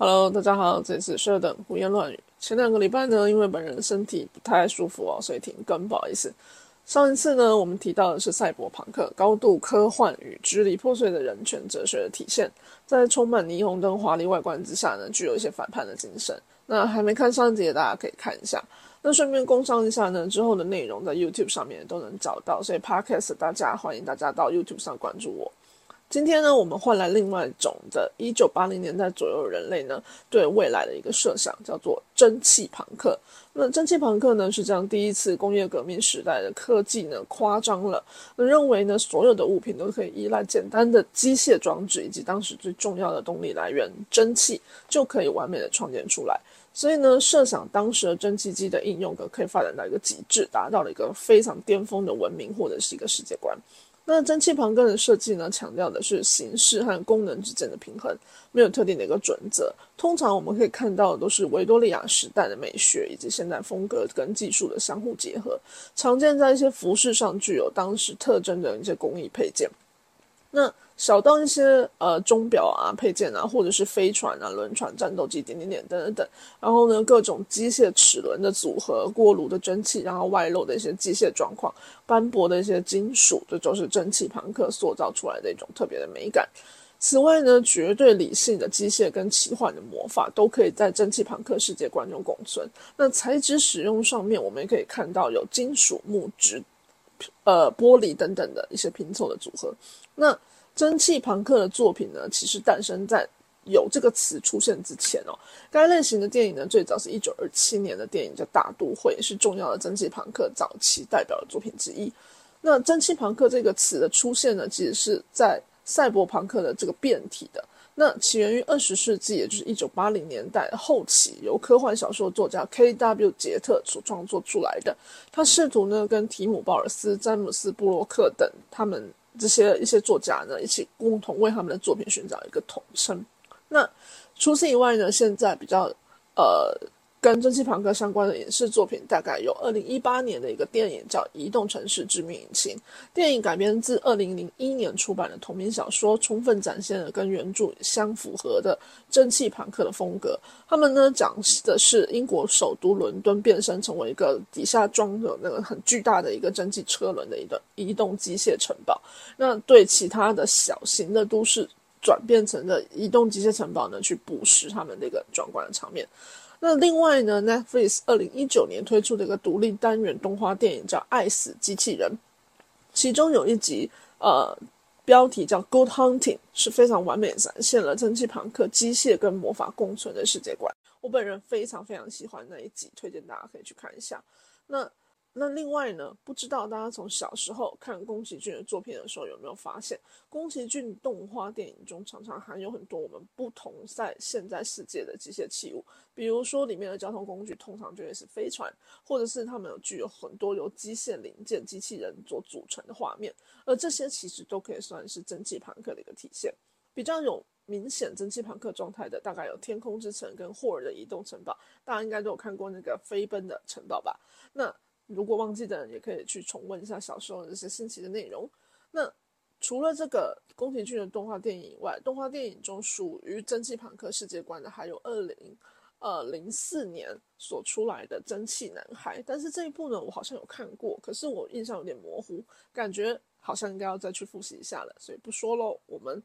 Hello，大家好，这里是舍等胡言乱语。前两个礼拜呢，因为本人身体不太舒服哦，所以停更，不好意思。上一次呢，我们提到的是赛博朋克，高度科幻与支离破碎的人权哲学的体现，在充满霓虹灯华丽外观之下呢，具有一些反叛的精神。那还没看上一集的大家可以看一下。那顺便工商一下呢，之后的内容在 YouTube 上面都能找到，所以 Podcast 大家欢迎大家到 YouTube 上关注我。今天呢，我们换来另外一种的1980年代左右人类呢对未来的一个设想，叫做蒸汽朋克。那蒸汽朋克呢是将第一次工业革命时代的科技呢夸张了，认为呢所有的物品都可以依赖简单的机械装置以及当时最重要的动力来源蒸汽就可以完美的创建出来。所以呢，设想当时的蒸汽机的应用可可以发展到一个极致，达到了一个非常巅峰的文明或者是一个世界观。那蒸汽朋克的设计呢，强调的是形式和功能之间的平衡，没有特定的一个准则。通常我们可以看到的都是维多利亚时代的美学以及现代风格跟技术的相互结合，常见在一些服饰上具有当时特征的一些工艺配件。那小到一些呃钟表啊配件啊，或者是飞船啊、轮船、战斗机点点点等等等，然后呢各种机械齿轮的组合、锅炉的蒸汽，然后外露的一些机械状况、斑驳的一些金属，这就是蒸汽朋克塑造出来的一种特别的美感。此外呢，绝对理性的机械跟奇幻的魔法都可以在蒸汽朋克世界观中共存。那材质使用上面，我们也可以看到有金属、木质、呃玻璃等等的一些拼凑的组合。那蒸汽朋克的作品呢，其实诞生在有这个词出现之前哦。该类型的电影呢，最早是一九二七年的电影叫《大都会》，是重要的蒸汽朋克早期代表的作品之一。那蒸汽朋克这个词的出现呢，其实是在赛博朋克的这个变体的。那起源于二十世纪，也就是一九八零年代后期，由科幻小说作家 K.W. 杰特所创作出来的。他试图呢，跟提姆·鲍尔斯、詹姆斯·布洛克等他们。这些一些作家呢，一起共同为他们的作品寻找一个统称。那除此以外呢，现在比较呃跟蒸汽朋克相关的影视作品，大概有二零一八年的一个电影叫《移动城市致命引擎》。电影改编自二零零一年出版的同名小说，充分展现了跟原著相符合的蒸汽朋克的风格。他们呢讲的是英国首都伦敦变身成为一个底下装着那个很巨大的一个蒸汽车轮的一个移动机械城堡。那对其他的小型的都市转变成的移动机械城堡呢，去捕食他们那个壮观的场面。那另外呢，Netflix 二零一九年推出的一个独立单元动画电影叫《爱死机器人》，其中有一集呃。标题叫《Good Hunting》，是非常完美展现了蒸汽朋克机械跟魔法共存的世界观。我本人非常非常喜欢那一集，推荐大家可以去看一下。那。那另外呢，不知道大家从小时候看宫崎骏的作品的时候，有没有发现，宫崎骏动画电影中常常含有很多我们不同在现在世界的机械器物，比如说里面的交通工具通常就会是飞船，或者是他们有具有很多由机械零件、机器人所组成的画面，而这些其实都可以算是蒸汽朋克的一个体现。比较有明显蒸汽朋克状态的，大概有《天空之城》跟《霍尔的移动城堡》，大家应该都有看过那个飞奔的城堡吧？那如果忘记的人，也可以去重温一下小时候的这些新奇的内容。那除了这个宫崎骏的动画电影以外，动画电影中属于蒸汽朋克世界观的，还有二零呃零四年所出来的《蒸汽男孩》。但是这一部呢，我好像有看过，可是我印象有点模糊，感觉好像应该要再去复习一下了，所以不说喽，我们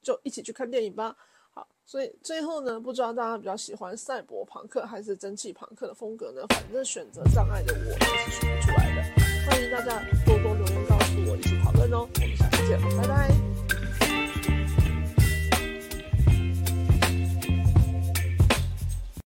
就一起去看电影吧。好，所以最后呢，不知道大家比较喜欢赛博朋克还是蒸汽朋克的风格呢？反正选择障碍的我是选不出来的。欢迎大家多多留言告